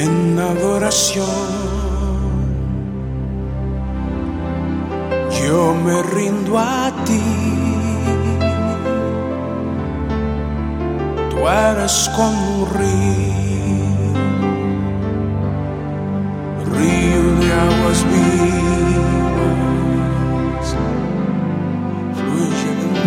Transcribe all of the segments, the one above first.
en adoración. Yo me rindo a ti. Tú eres como un río, río de aguas vivas.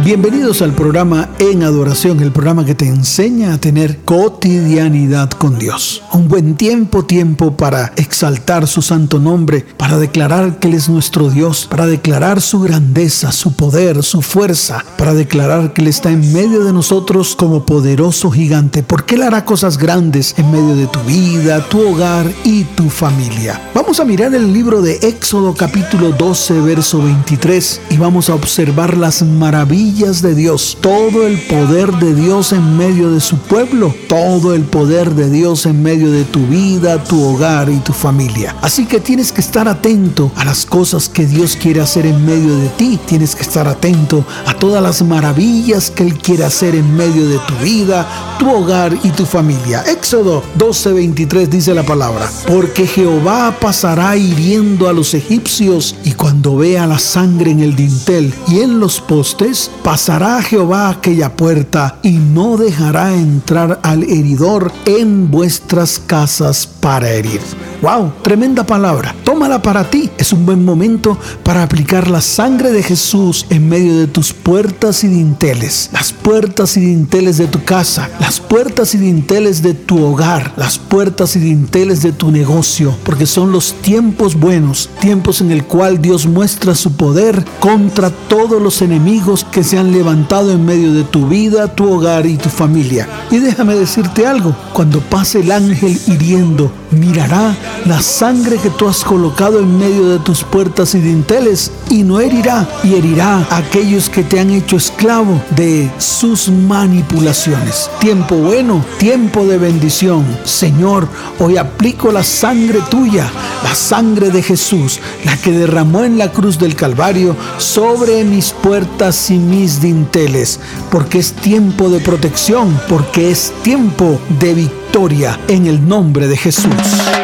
Bienvenidos al programa En Adoración, el programa que te enseña a tener cotidianidad con Dios. Un buen tiempo, tiempo para exaltar su santo nombre, para declarar que Él es nuestro Dios, para declarar su grandeza, su poder, su fuerza, para declarar que Él está en medio de nosotros como poderoso gigante, porque Él hará cosas grandes en medio de tu vida, tu hogar y tu familia. Vamos a mirar el libro de Éxodo capítulo 12, verso 23 y vamos a observar las maravillas de Dios, todo el poder de Dios en medio de su pueblo, todo el poder de Dios en medio de tu vida, tu hogar y tu familia. Así que tienes que estar atento a las cosas que Dios quiere hacer en medio de ti, tienes que estar atento a todas las maravillas que Él quiere hacer en medio de tu vida, tu hogar y tu familia. Éxodo 12:23 dice la palabra, porque Jehová pasará hiriendo a los egipcios y cuando vea la sangre en el dintel y en los postes, pasará Jehová aquella puerta y no dejará entrar al heridor en vuestras casas para herir. Wow, tremenda palabra. Tómala para ti. Es un buen momento para aplicar la sangre de Jesús en medio de tus puertas y dinteles. Las puertas y dinteles de tu casa, las puertas y dinteles de tu hogar, las puertas y dinteles de tu negocio, porque son los tiempos buenos, tiempos en el cual Dios muestra su poder contra todos los enemigos que se han levantado en medio de tu vida, tu hogar y tu familia. Y déjame decirte algo, cuando pase el ángel hiriendo, mirará la sangre que tú has colocado en medio de tus puertas y dinteles y no herirá y herirá a aquellos que te han hecho esclavo de sus manipulaciones. Tiempo bueno, tiempo de bendición. Señor, hoy aplico la sangre tuya, la sangre de Jesús, la que derramó en la cruz del Calvario sobre mis puertas y mis dinteles, porque es tiempo de protección, porque es tiempo de victoria en el nombre de Jesús.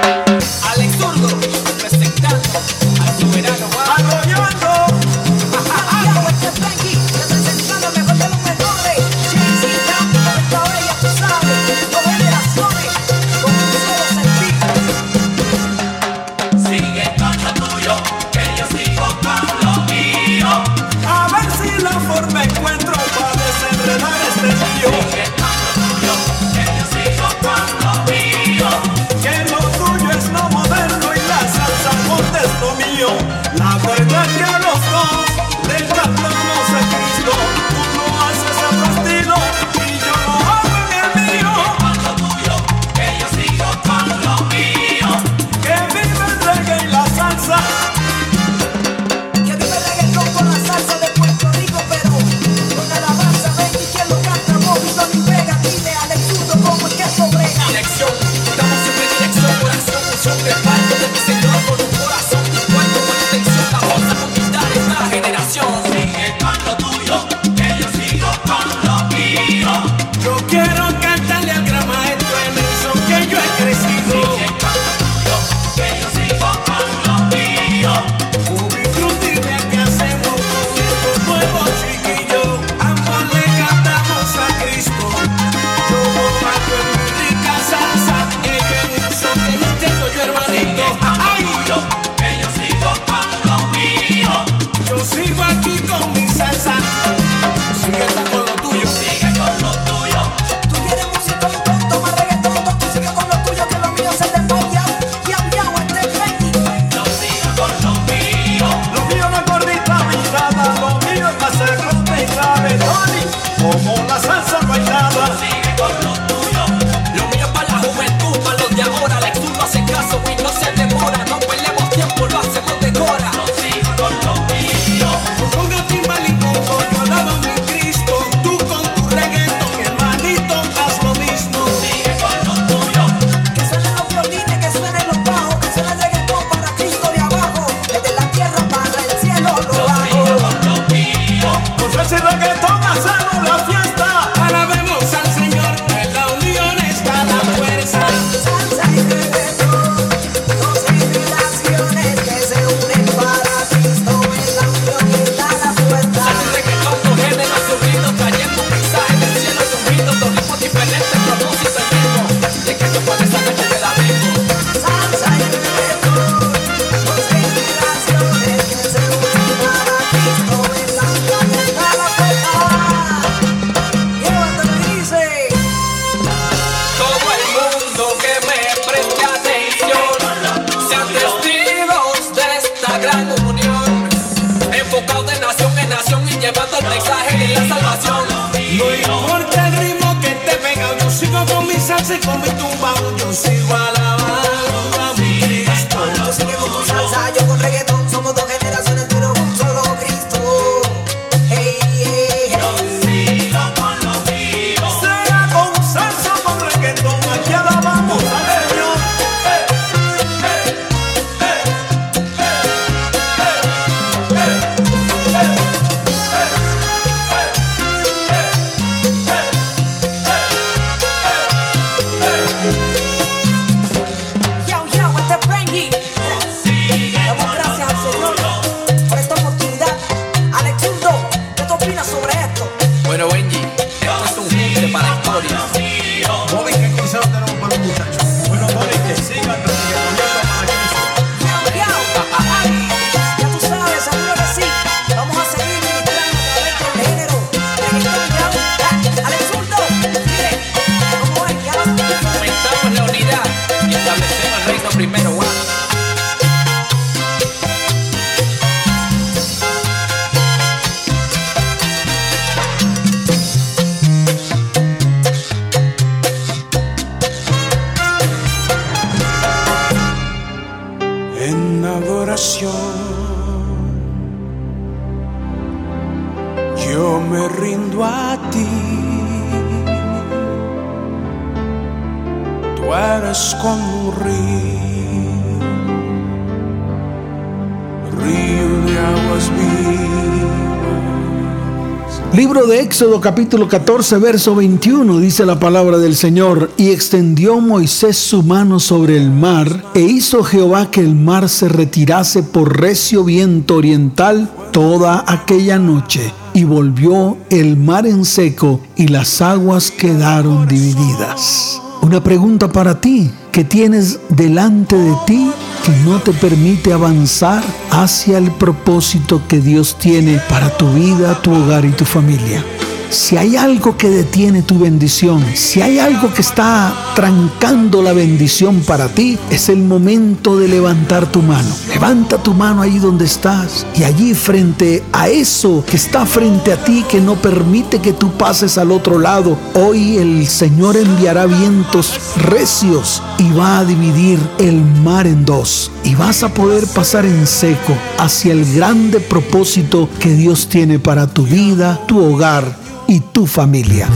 Libro de Éxodo capítulo 14 verso 21 dice la palabra del Señor y extendió Moisés su mano sobre el mar e hizo Jehová que el mar se retirase por recio viento oriental toda aquella noche y volvió el mar en seco y las aguas quedaron divididas. Una pregunta para ti, ¿qué tienes delante de ti que no te permite avanzar hacia el propósito que Dios tiene para tu vida, tu hogar y tu familia? Si hay algo que detiene tu bendición, si hay algo que está trancando la bendición para ti, es el momento de levantar tu mano. Levanta tu mano ahí donde estás y allí frente a eso que está frente a ti que no permite que tú pases al otro lado, hoy el Señor enviará vientos recios y va a dividir el mar en dos y vas a poder pasar en seco hacia el grande propósito que Dios tiene para tu vida, tu hogar y tu familia.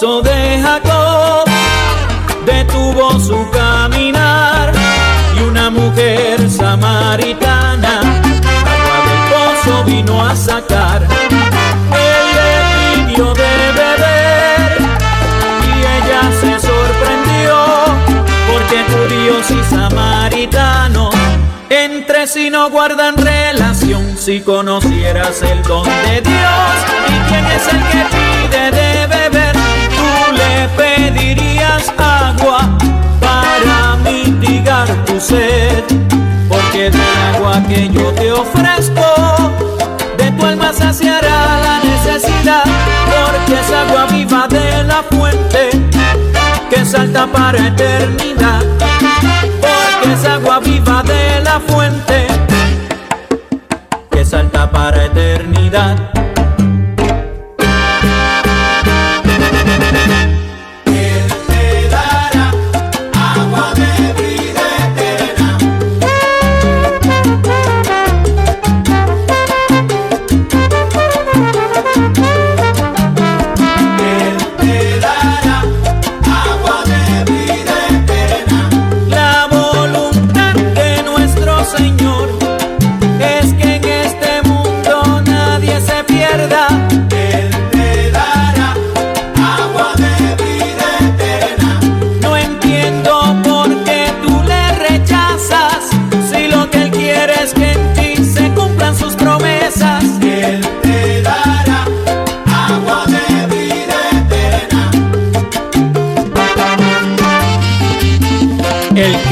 El pozo de Jacob detuvo su caminar y una mujer samaritana agua del pozo vino a sacar. Él le pidió de beber y ella se sorprendió porque judíos y samaritanos entre sí no guardan relación si conocieras el don de Dios y quién es el que pide de beber pedirías agua para mitigar tu sed porque del agua que yo te ofrezco de tu alma saciará la necesidad, porque es agua viva de la fuente que salta para eternidad, porque es agua viva de la fuente que salta para eternidad.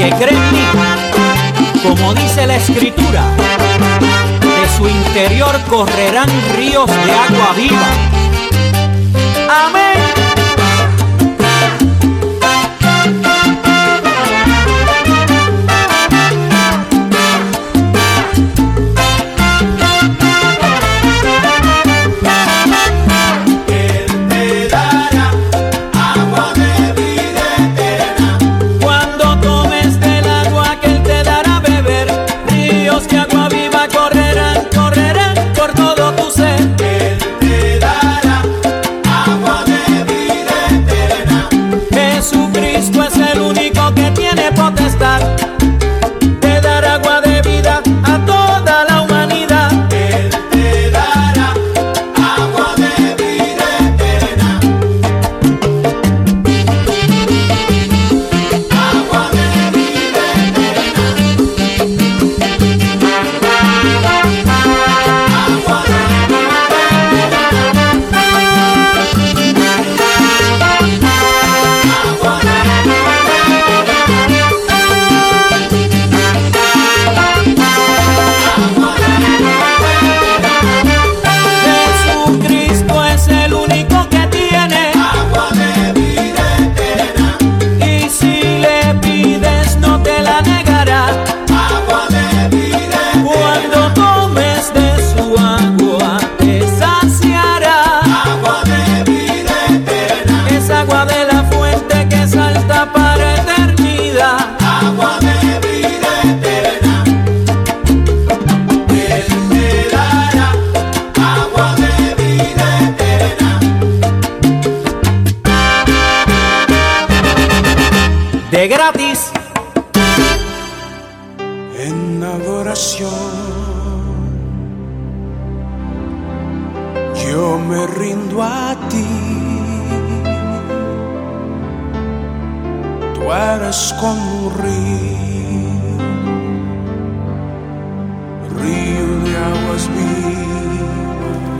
Que cree en mí, como dice la escritura, de su interior correrán ríos de agua viva. Amén.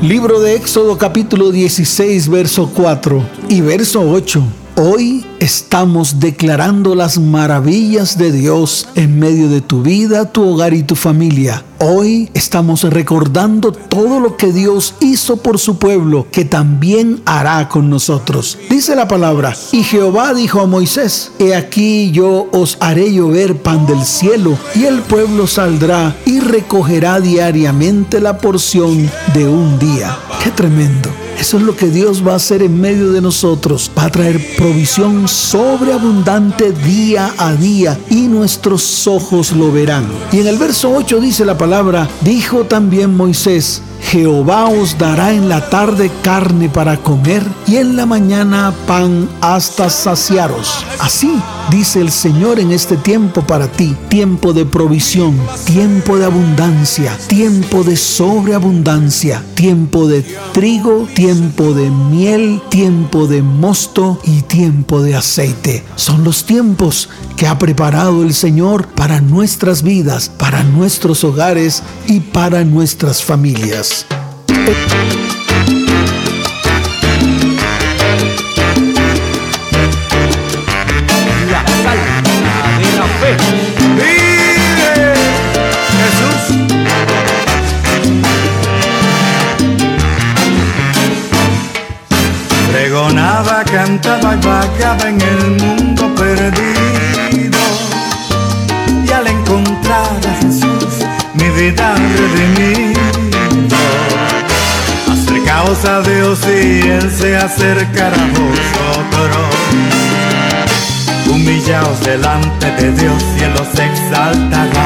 Libro de Éxodo capítulo 16, verso 4 y verso 8. Hoy estamos declarando las maravillas de Dios en medio de tu vida, tu hogar y tu familia. Hoy estamos recordando todo lo que Dios hizo por su pueblo, que también hará con nosotros. Dice la palabra, y Jehová dijo a Moisés, He aquí yo os haré llover pan del cielo, y el pueblo saldrá y recogerá diariamente la porción de un día. ¡Qué tremendo! Eso es lo que Dios va a hacer en medio de nosotros. Va a traer provisión sobreabundante día a día y nuestros ojos lo verán. Y en el verso 8 dice la palabra, dijo también Moisés, Jehová os dará en la tarde carne para comer y en la mañana pan hasta saciaros. Así dice el Señor en este tiempo para ti, tiempo de provisión, tiempo de abundancia, tiempo de sobreabundancia, tiempo de trigo, tiempo de miel, tiempo de mosto y tiempo de aceite. Son los tiempos que ha preparado el Señor para nuestras vidas, para nuestros hogares y para nuestras familias. La fe. Vive Jesús. Pregonaba, cantaba y vagaba en el mundo perdido. Y al encontrar a Jesús, mi vida redimido. A Dios y Él se acercará a vosotros. Humillaos delante de Dios y Él los exaltará.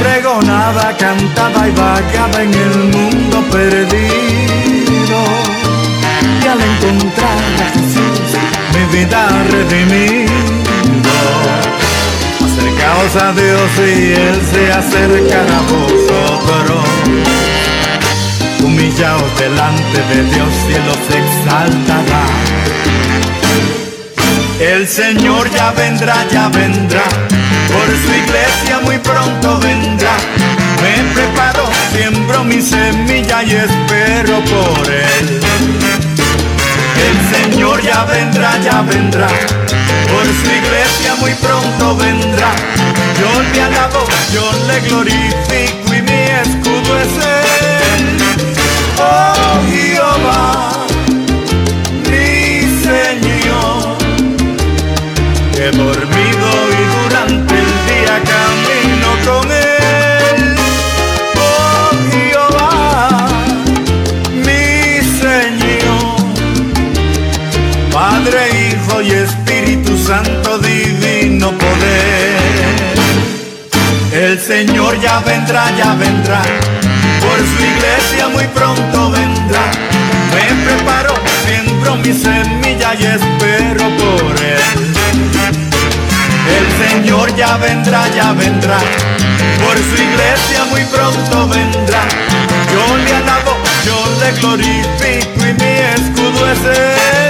Pregonaba, cantaba y vagaba en el mundo perdido. Y al encontrar a Jesús, mi vida redimido. Acercaos a Dios y Él se acercará a vosotros humillaos delante de Dios y Él os exaltará. El Señor ya vendrá, ya vendrá, por su iglesia muy pronto vendrá. Me preparo, siembro mi semilla y espero por Él. El Señor ya vendrá, ya vendrá, por su iglesia muy pronto vendrá. Yo le alabo, yo le glorifico y mi escudo es Él. dormido y durante el día camino con él. Oh Jehová, mi Señor, Padre, Hijo y Espíritu Santo, divino poder. El Señor ya vendrá, ya vendrá, por su iglesia muy pronto vendrá. Me preparo, siembro mi semilla y espero por él. El Señor ya vendrá, ya vendrá, por su iglesia muy pronto vendrá. Yo le alabo, yo le glorifico y mi escudo es él.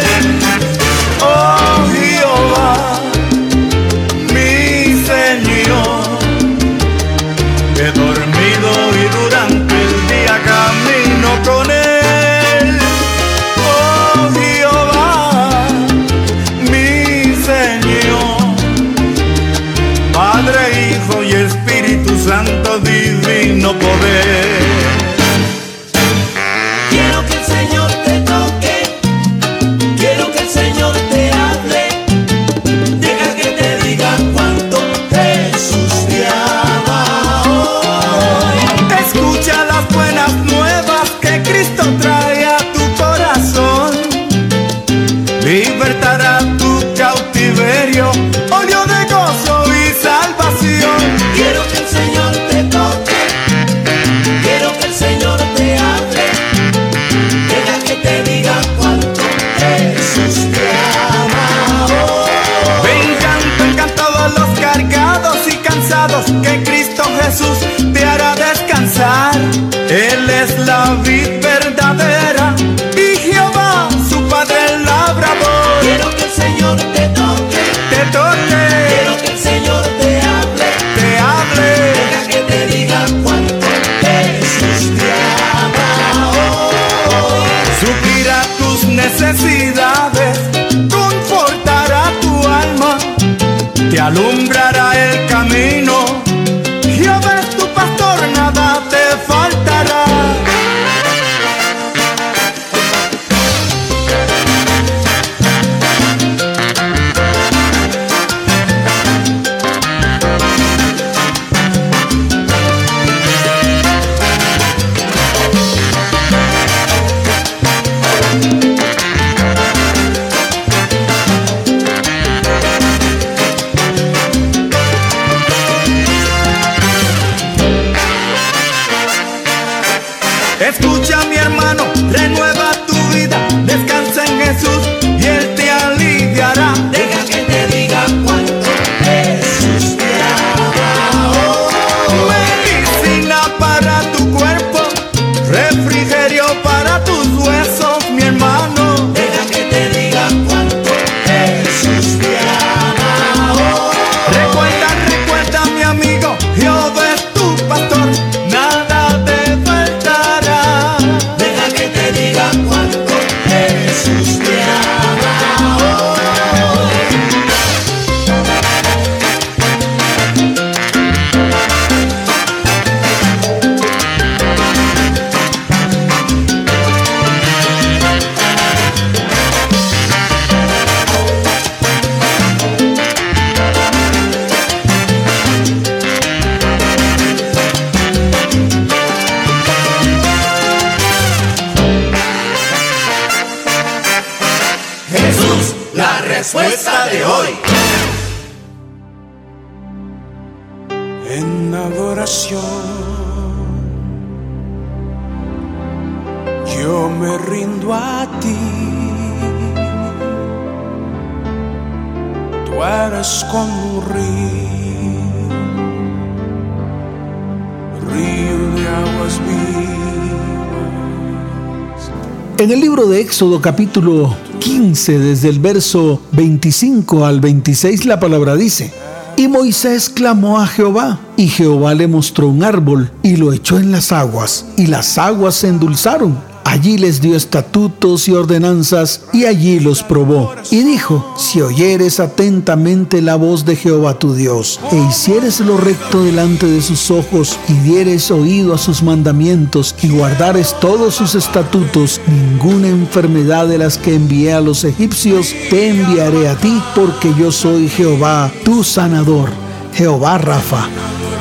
Éxodo capítulo 15, desde el verso 25 al 26, la palabra dice, y Moisés clamó a Jehová, y Jehová le mostró un árbol, y lo echó en las aguas, y las aguas se endulzaron, Allí les dio estatutos y ordenanzas y allí los probó. Y dijo, si oyeres atentamente la voz de Jehová tu Dios, e hicieres lo recto delante de sus ojos, y dieres oído a sus mandamientos, y guardares todos sus estatutos, ninguna enfermedad de las que envié a los egipcios te enviaré a ti, porque yo soy Jehová, tu sanador, Jehová Rafa.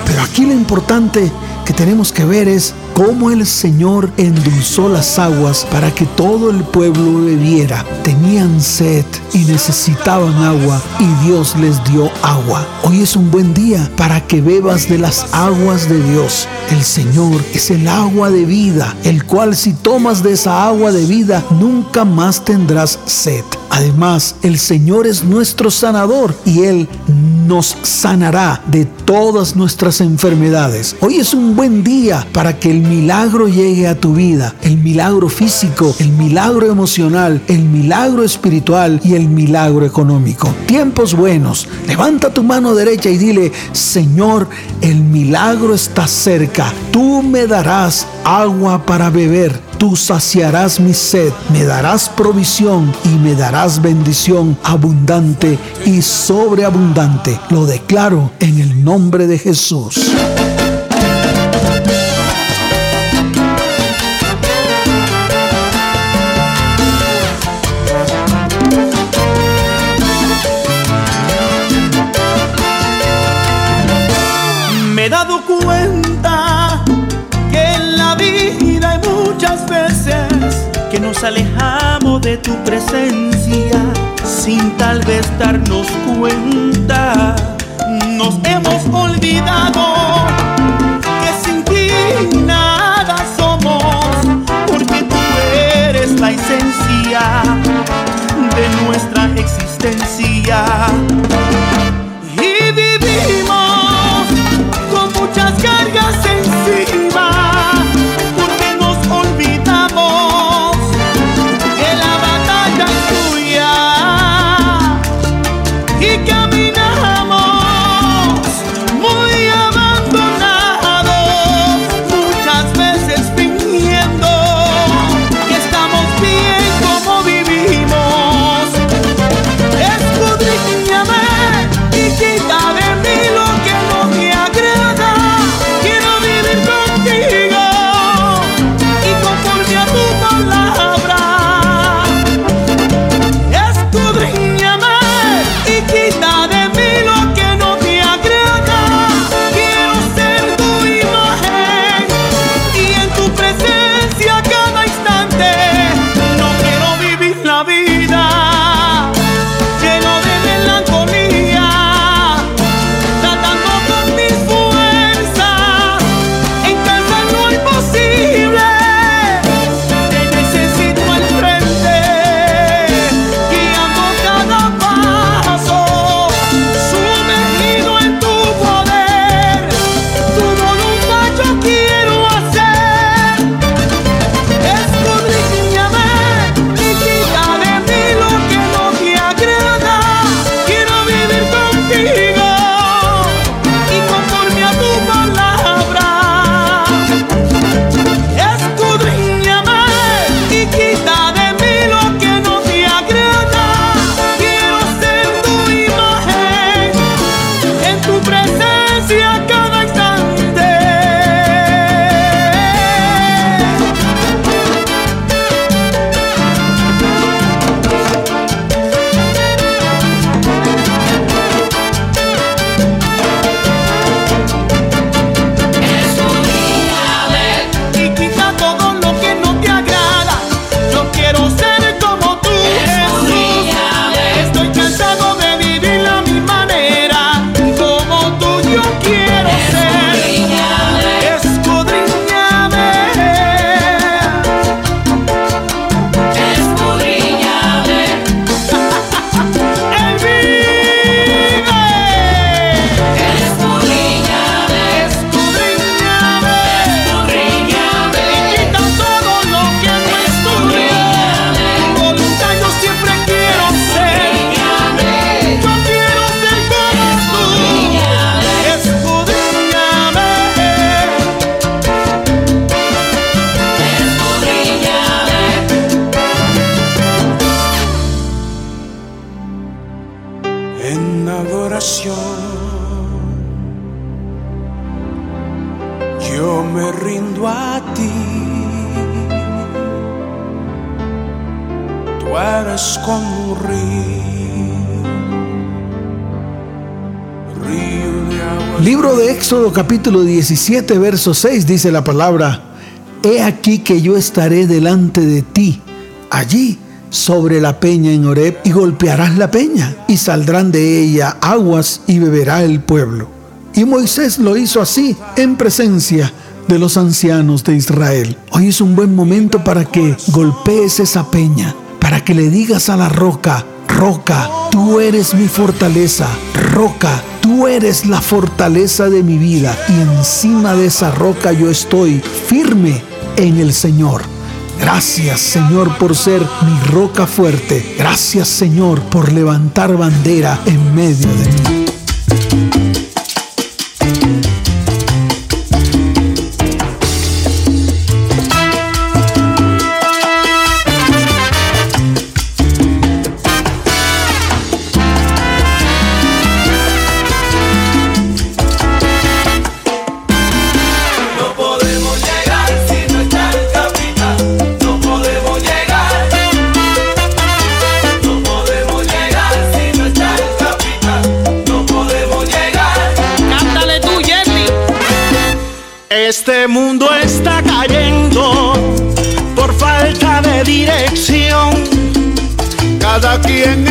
Pero aquí lo importante que tenemos que ver es cómo el Señor endulzó las aguas para que todo el pueblo bebiera. Tenían sed y necesitaban agua y Dios les dio agua. Hoy es un buen día para que bebas de las aguas de Dios. El Señor es el agua de vida, el cual si tomas de esa agua de vida nunca más tendrás sed. Además, el Señor es nuestro sanador y Él nos sanará de todas nuestras enfermedades. Hoy es un buen día para que el milagro llegue a tu vida. El milagro físico, el milagro emocional, el milagro espiritual y el milagro económico. Tiempos buenos. Levanta tu mano derecha y dile, Señor, el milagro está cerca. Tú me darás agua para beber tú saciarás mi sed, me darás provisión y me darás bendición abundante y sobreabundante. Lo declaro en el nombre de Jesús. De tu presencia sin tal vez darnos cuenta. Nos hemos olvidado capítulo 17, verso 6 dice la palabra, He aquí que yo estaré delante de ti, allí sobre la peña en Horeb, y golpearás la peña, y saldrán de ella aguas, y beberá el pueblo. Y Moisés lo hizo así, en presencia de los ancianos de Israel. Hoy es un buen momento para que golpees esa peña, para que le digas a la roca, roca, tú eres mi fortaleza, roca, tú eres la fortaleza de mi vida, y encima de esa roca yo estoy firme en el Señor. Gracias Señor por ser mi roca fuerte. Gracias Señor por levantar bandera en medio de mí. aquí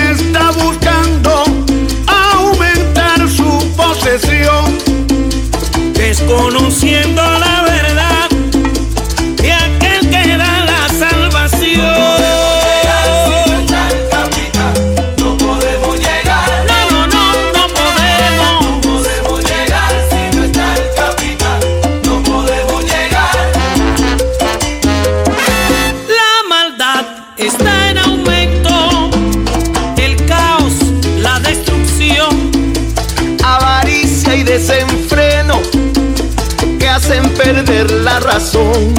desenfreno que hacen perder la razón.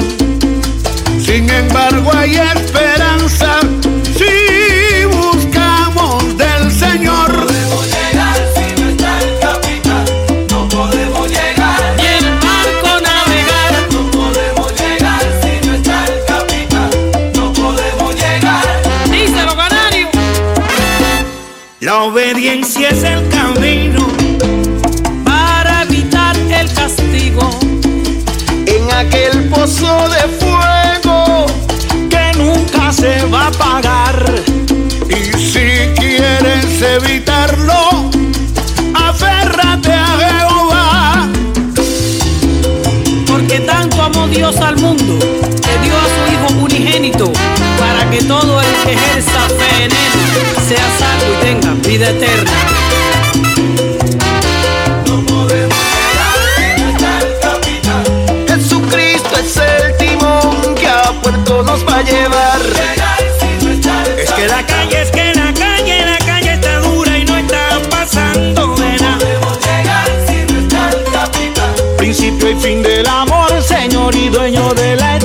Sin embargo hay en Él sea salvo y tenga vida eterna. No podemos llegar si no está el capitán. Jesucristo es el timón que a puerto nos va a llevar. No Es que la calle, es que la calle, la calle está dura y no está pasando de nada. podemos llegar si no está el capitán. Principio y fin del amor, Señor y dueño de la eternidad.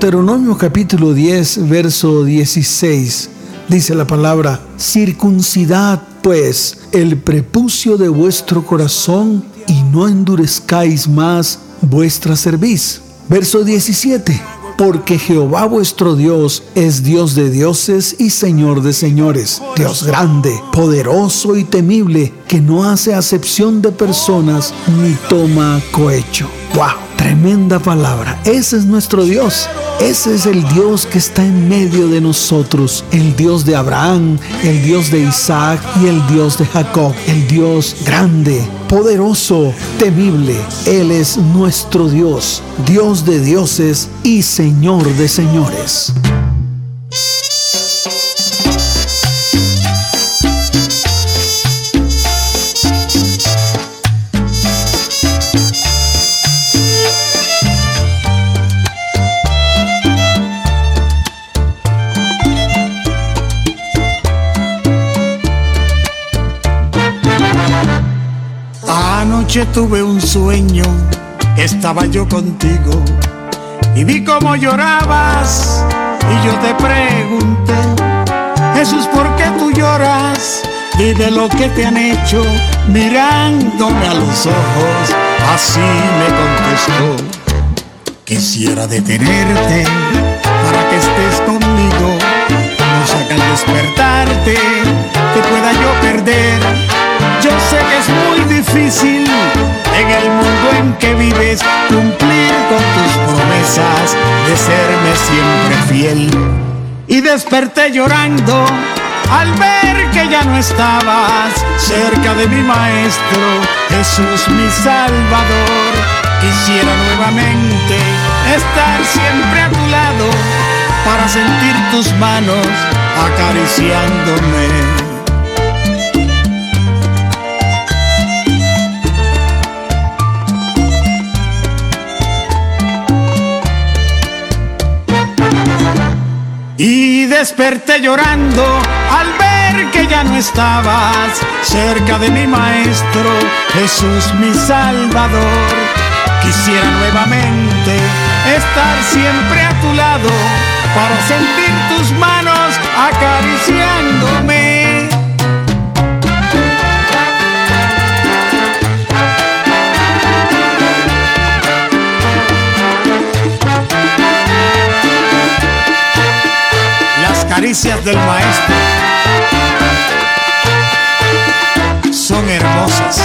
Deuteronomio capítulo 10, verso 16. Dice la palabra, circuncidad pues el prepucio de vuestro corazón y no endurezcáis más vuestra cerviz. Verso 17. Porque Jehová vuestro Dios es Dios de dioses y Señor de señores, Dios grande, poderoso y temible, que no hace acepción de personas ni toma cohecho. ¡Wow! Tremenda palabra. Ese es nuestro Dios. Ese es el Dios que está en medio de nosotros. El Dios de Abraham, el Dios de Isaac y el Dios de Jacob. El Dios grande, poderoso, temible. Él es nuestro Dios. Dios de dioses y Señor de señores. Anoche tuve un sueño, estaba yo contigo y vi cómo llorabas y yo te pregunté, Jesús, ¿por qué tú lloras? Y de lo que te han hecho mirándome a los ojos, así me contestó. Quisiera detenerte para que estés conmigo, no que al despertarte te pueda yo perder. Yo sé que es muy difícil en el mundo en que vives cumplir con tus promesas de serme siempre fiel. Y desperté llorando al ver que ya no estabas cerca de mi maestro, Jesús mi Salvador. Quisiera nuevamente estar siempre a tu lado para sentir tus manos acariciándome. Desperté llorando al ver que ya no estabas cerca de mi maestro, Jesús mi Salvador. Quisiera nuevamente estar siempre a tu lado para sentir tus manos acariciándome. Caricias del maestro son hermosas.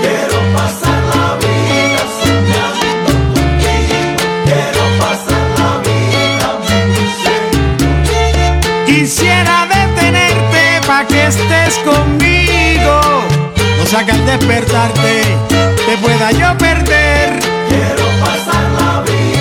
quiero pasar la vida contigo. Quiero pasar la vida, Quisiera detenerte pa' que estés conmigo. No sea que al despertarte te pueda yo perder. Pasar la vida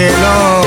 cielo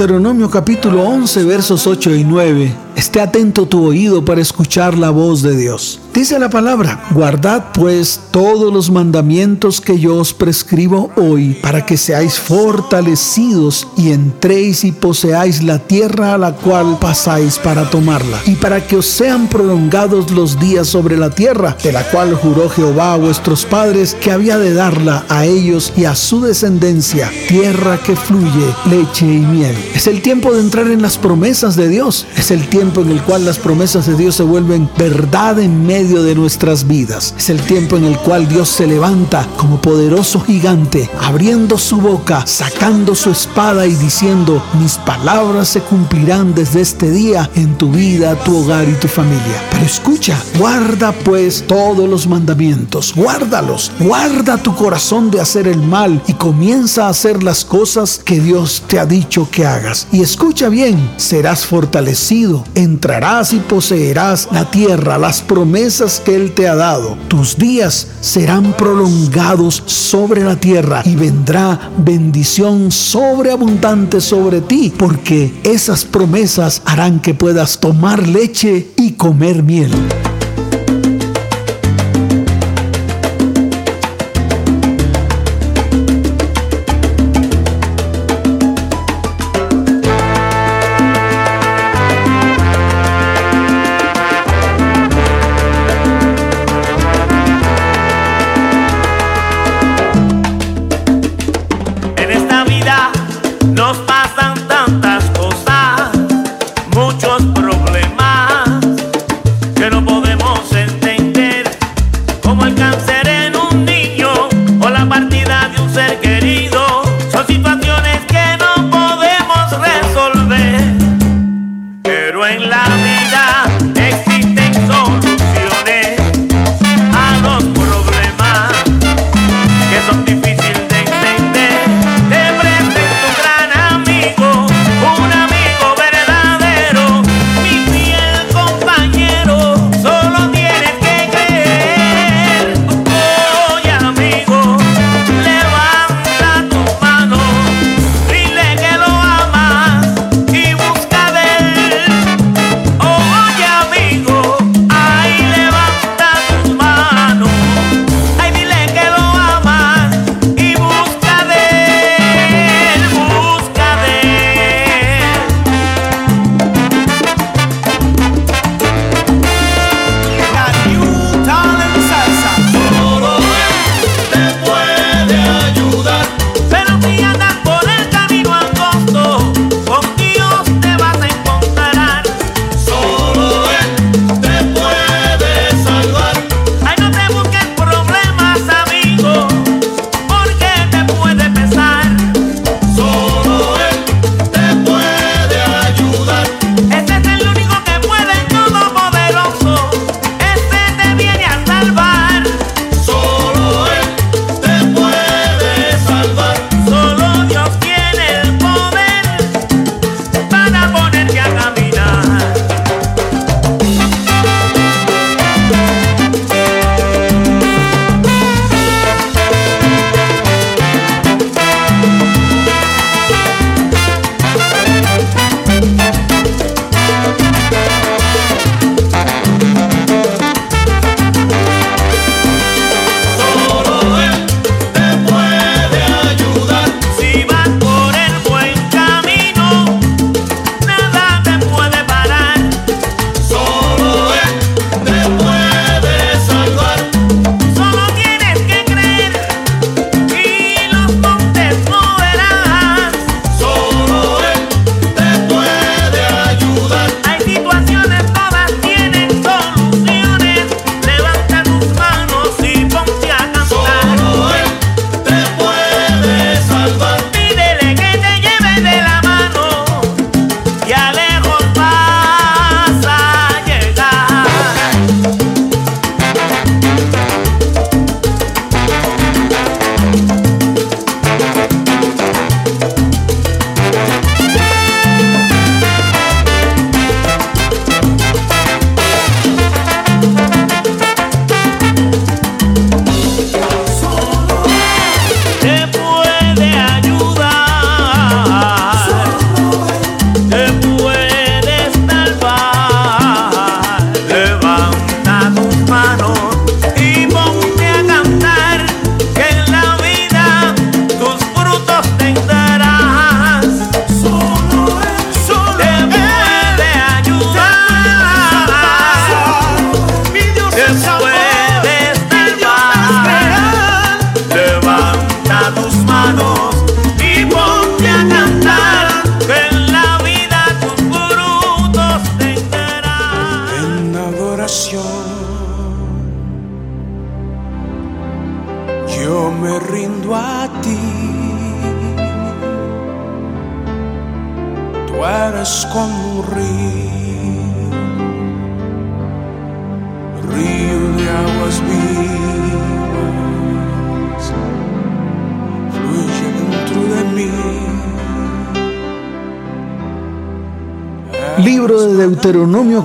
Deuteronomio capítulo 11 versos 8 y 9. Esté atento tu oído para escuchar la voz de Dios. Dice la palabra, guardad pues todos los mandamientos que yo os prescribo hoy para que seáis fortalecidos y entréis y poseáis la tierra a la cual pasáis para tomarla y para que os sean prolongados los días sobre la tierra de la cual juró Jehová a vuestros padres que había de darla a ellos y a su descendencia, tierra que fluye leche y miel. Es el tiempo de entrar en las promesas de Dios. Es el tiempo en el cual las promesas de Dios se vuelven verdad en medio de nuestras vidas. Es el tiempo en el cual Dios se levanta como poderoso gigante, abriendo su boca, sacando su espada y diciendo, mis palabras se cumplirán desde este día en tu vida, tu hogar y tu familia. Pero escucha, guarda pues todos los mandamientos, guárdalos, guarda tu corazón de hacer el mal y comienza a hacer las cosas que Dios te ha dicho que hagas. Y escucha bien, serás fortalecido, entrarás y poseerás la tierra, las promesas que Él te ha dado. Tus días serán prolongados sobre la tierra y vendrá bendición sobreabundante sobre ti, porque esas promesas harán que puedas tomar leche y comer miel.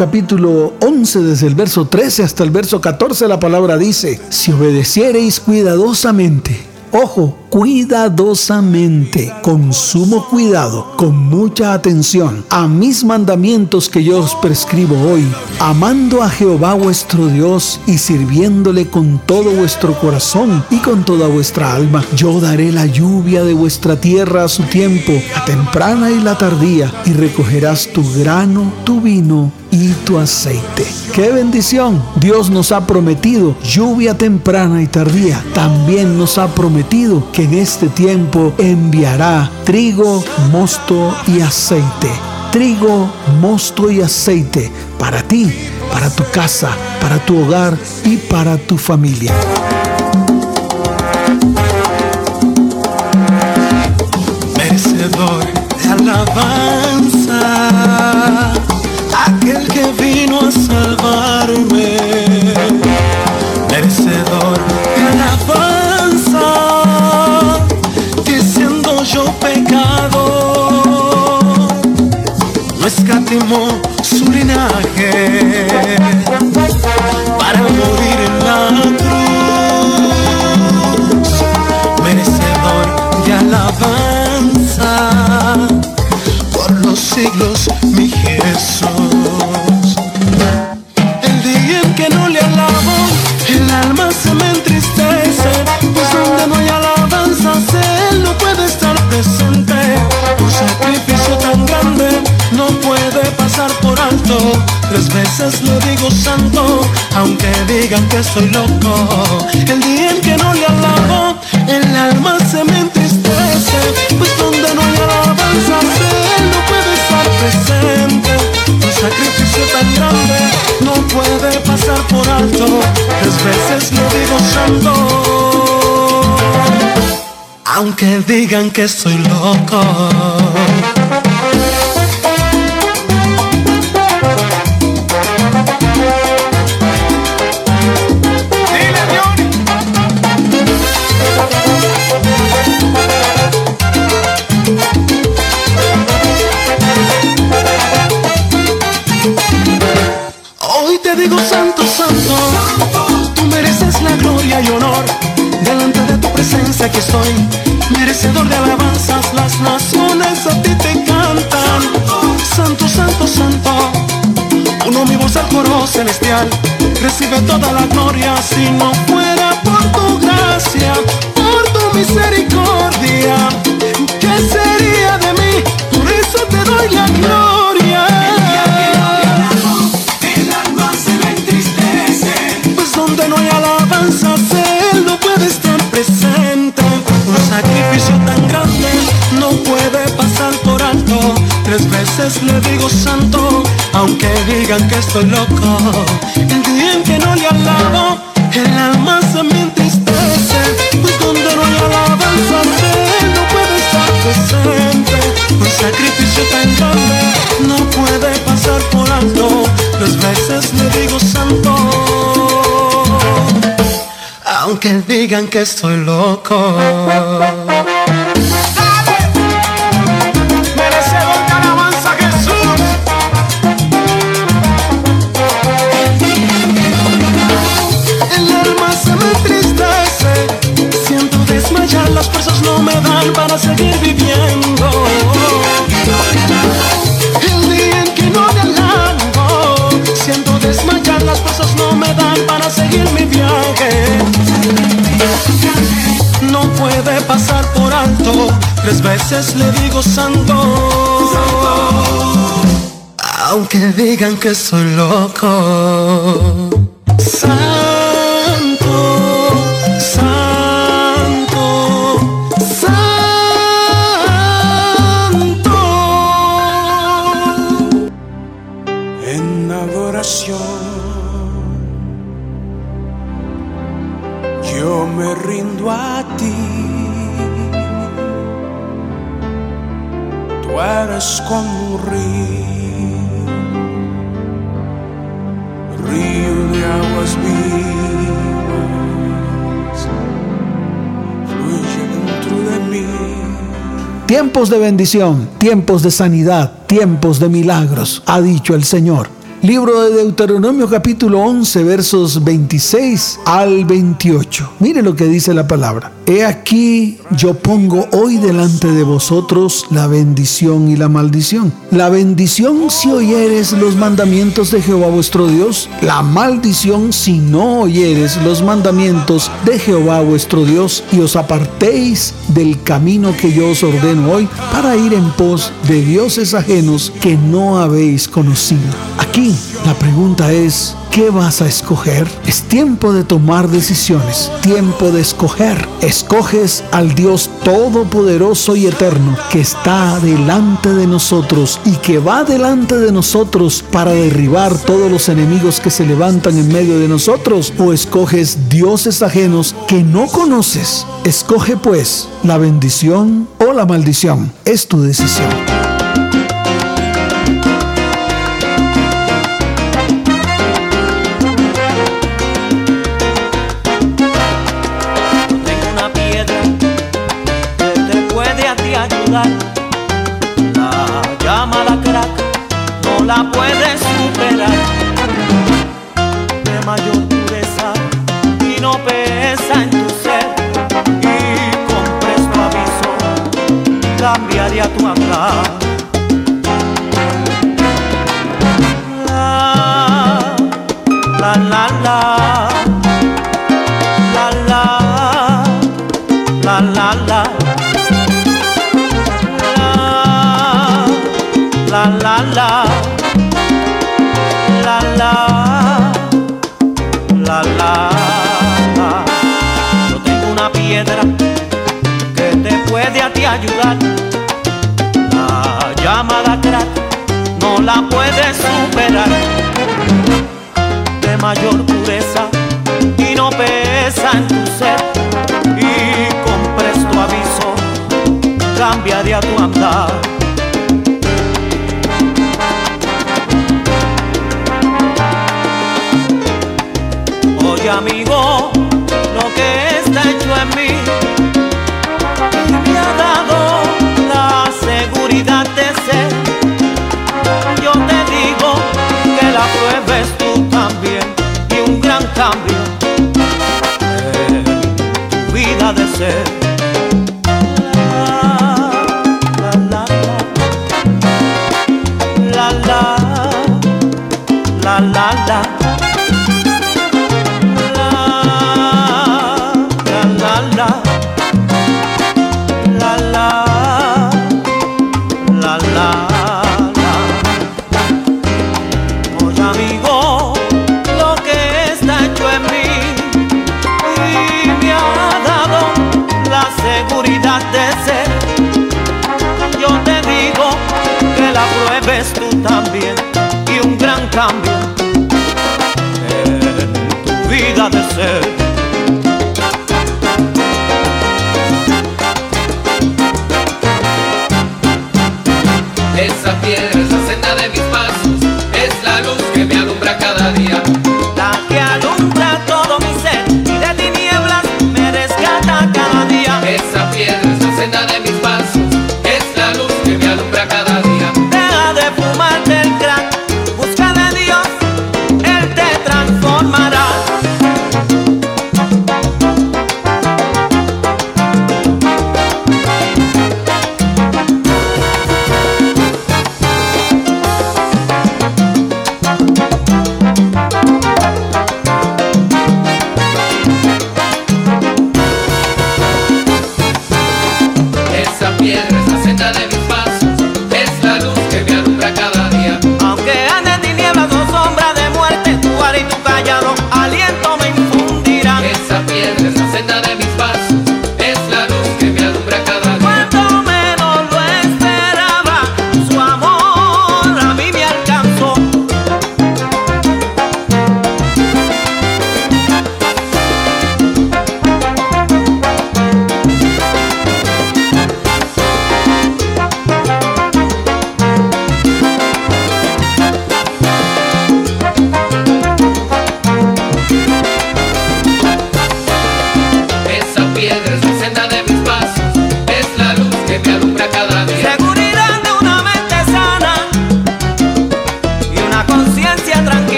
Capítulo 11 desde el verso 13 hasta el verso 14 la palabra dice, si obedeciereis cuidadosamente, ojo, cuidadosamente, con sumo cuidado, con mucha atención, a mis mandamientos que yo os prescribo hoy, amando a Jehová vuestro Dios y sirviéndole con todo vuestro corazón y con toda vuestra alma, yo daré la lluvia de vuestra tierra a su tiempo, la temprana y la tardía, y recogerás tu grano, tu vino y tu aceite. ¡Qué bendición! Dios nos ha prometido lluvia temprana y tardía. También nos ha prometido que en este tiempo enviará trigo, mosto y aceite. Trigo, mosto y aceite para ti, para tu casa, para tu hogar y para tu familia. merecedor de alabanza, aquel que vino a salvarme, escatimó su linaje aunque digan que estoy loco. El día en que no le alabo, el alma se me entristece, pues donde no hay alabanzas, Él no puede estar presente. Un sacrificio tan grande no puede pasar por alto. Tres veces le digo santo, aunque digan que estoy loco. Recibe toda la gloria si no fuera por tu gracia, por tu misericordia. ¿Qué sería de mí? Por eso te doy la gloria. El alma se me entristece. Pues donde no hay alabanzas, Él no puede estar presente. Un sacrificio tan grande no puede pasar por alto. Tres veces le digo santo, aunque digan que estoy loco. Digan que estoy loco. Tres veces le digo santo. Aunque digan que soy loco. Río, de aguas fluye dentro de mí. Tiempos de bendición, tiempos de sanidad, tiempos de milagros, ha dicho el Señor. Libro de Deuteronomio capítulo 11 versos 26 al 28. Mire lo que dice la palabra. He aquí yo pongo hoy delante de vosotros la bendición y la maldición. La bendición si oyeres los mandamientos de Jehová vuestro Dios. La maldición si no oyeres los mandamientos de Jehová vuestro Dios y os apartéis del camino que yo os ordeno hoy para ir en pos de dioses ajenos que no habéis conocido. Aquí la pregunta es, ¿qué vas a escoger? Es tiempo de tomar decisiones, tiempo de escoger. Escoges al Dios Todopoderoso y Eterno que está delante de nosotros y que va delante de nosotros para derribar todos los enemigos que se levantan en medio de nosotros o escoges dioses ajenos que no conoces. Escoge pues la bendición o la maldición. Es tu decisión.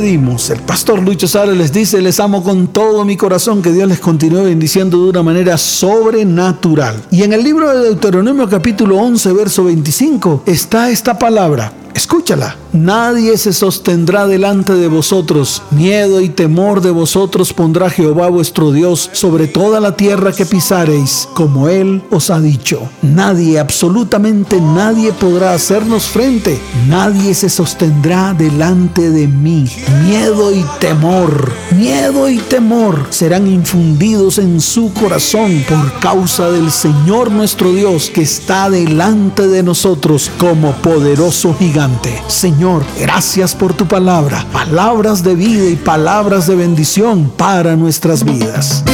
El pastor Lucho Sara les dice, les amo con todo mi corazón, que Dios les continúe bendiciendo de una manera sobrenatural. Y en el libro de Deuteronomio capítulo 11, verso 25, está esta palabra. Escúchala. Nadie se sostendrá delante de vosotros. Miedo y temor de vosotros pondrá Jehová vuestro Dios sobre toda la tierra que pisareis, como Él os ha dicho. Nadie, absolutamente nadie podrá hacernos frente. Nadie se sostendrá delante de mí. Miedo y temor, miedo y temor serán infundidos en su corazón por causa del Señor nuestro Dios que está delante de nosotros como poderoso gigante. Señor, gracias por tu palabra, palabras de vida y palabras de bendición para nuestras vidas.